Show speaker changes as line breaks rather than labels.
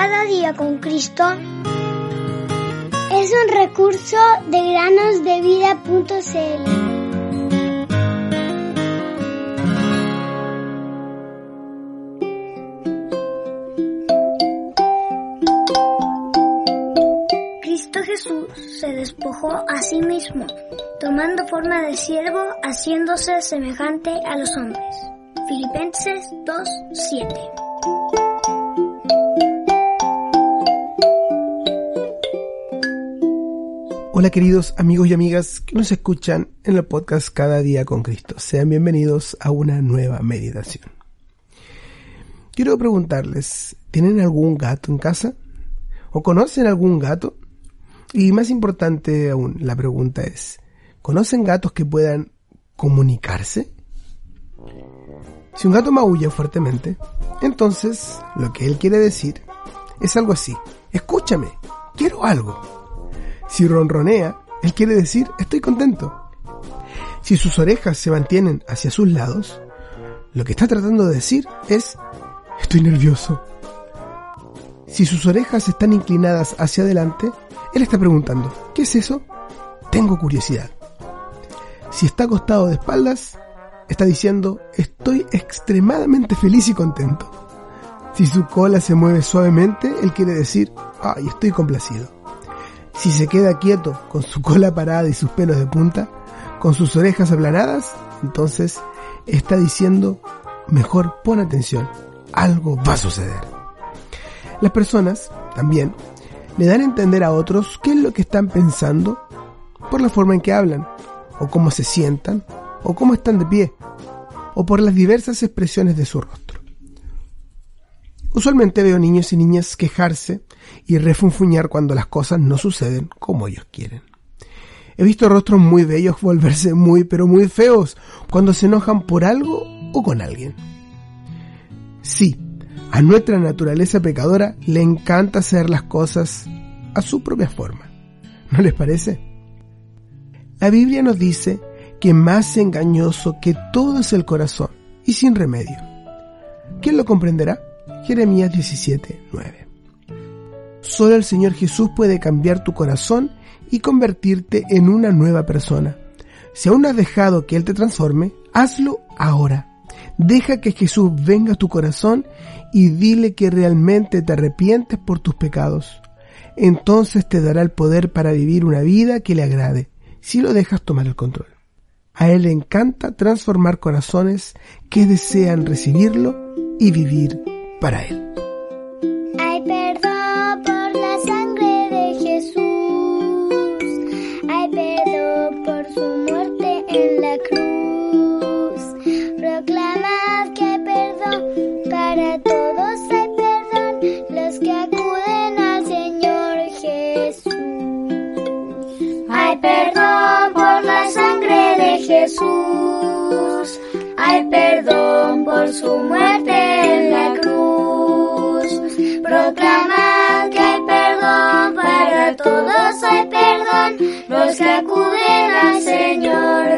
Cada día con Cristo es un recurso de granosdevida.cl. Cristo Jesús se despojó a sí mismo, tomando forma de siervo, haciéndose semejante a los hombres. Filipenses 2:7
Hola queridos amigos y amigas que nos escuchan en el podcast Cada día con Cristo. Sean bienvenidos a una nueva meditación. Quiero preguntarles, ¿tienen algún gato en casa? ¿O conocen algún gato? Y más importante aún, la pregunta es, ¿conocen gatos que puedan comunicarse? Si un gato maulla fuertemente, entonces lo que él quiere decir es algo así, escúchame, quiero algo. Si ronronea, él quiere decir estoy contento. Si sus orejas se mantienen hacia sus lados, lo que está tratando de decir es estoy nervioso. Si sus orejas están inclinadas hacia adelante, él está preguntando, ¿qué es eso? Tengo curiosidad. Si está acostado de espaldas, está diciendo, estoy extremadamente feliz y contento. Si su cola se mueve suavemente, él quiere decir, ay, estoy complacido. Si se queda quieto con su cola parada y sus pelos de punta, con sus orejas aplanadas, entonces está diciendo, mejor pon atención, algo va a suceder. Las personas, también, le dan a entender a otros qué es lo que están pensando por la forma en que hablan, o cómo se sientan, o cómo están de pie, o por las diversas expresiones de su rostro. Usualmente veo niños y niñas quejarse y refunfuñar cuando las cosas no suceden como ellos quieren. He visto rostros muy bellos volverse muy pero muy feos cuando se enojan por algo o con alguien. Sí, a nuestra naturaleza pecadora le encanta hacer las cosas a su propia forma. ¿No les parece? La Biblia nos dice que más engañoso que todo es el corazón y sin remedio. ¿Quién lo comprenderá? Jeremías 17, 9. Solo el Señor Jesús puede cambiar tu corazón y convertirte en una nueva persona. Si aún has dejado que Él te transforme, hazlo ahora. Deja que Jesús venga a tu corazón y dile que realmente te arrepientes por tus pecados. Entonces te dará el poder para vivir una vida que le agrade, si lo dejas tomar el control. A Él le encanta transformar corazones que desean recibirlo y vivir para Él.
Hay perdón por la sangre de Jesús. Hay perdón por su muerte en la cruz. Proclamad que hay perdón para todos. Hay perdón los que acuden al Señor Jesús. Hay perdón por la sangre de Jesús. Hay perdón por su muerte. Proclamad que hay perdón para todos, hay perdón los que acuden al Señor.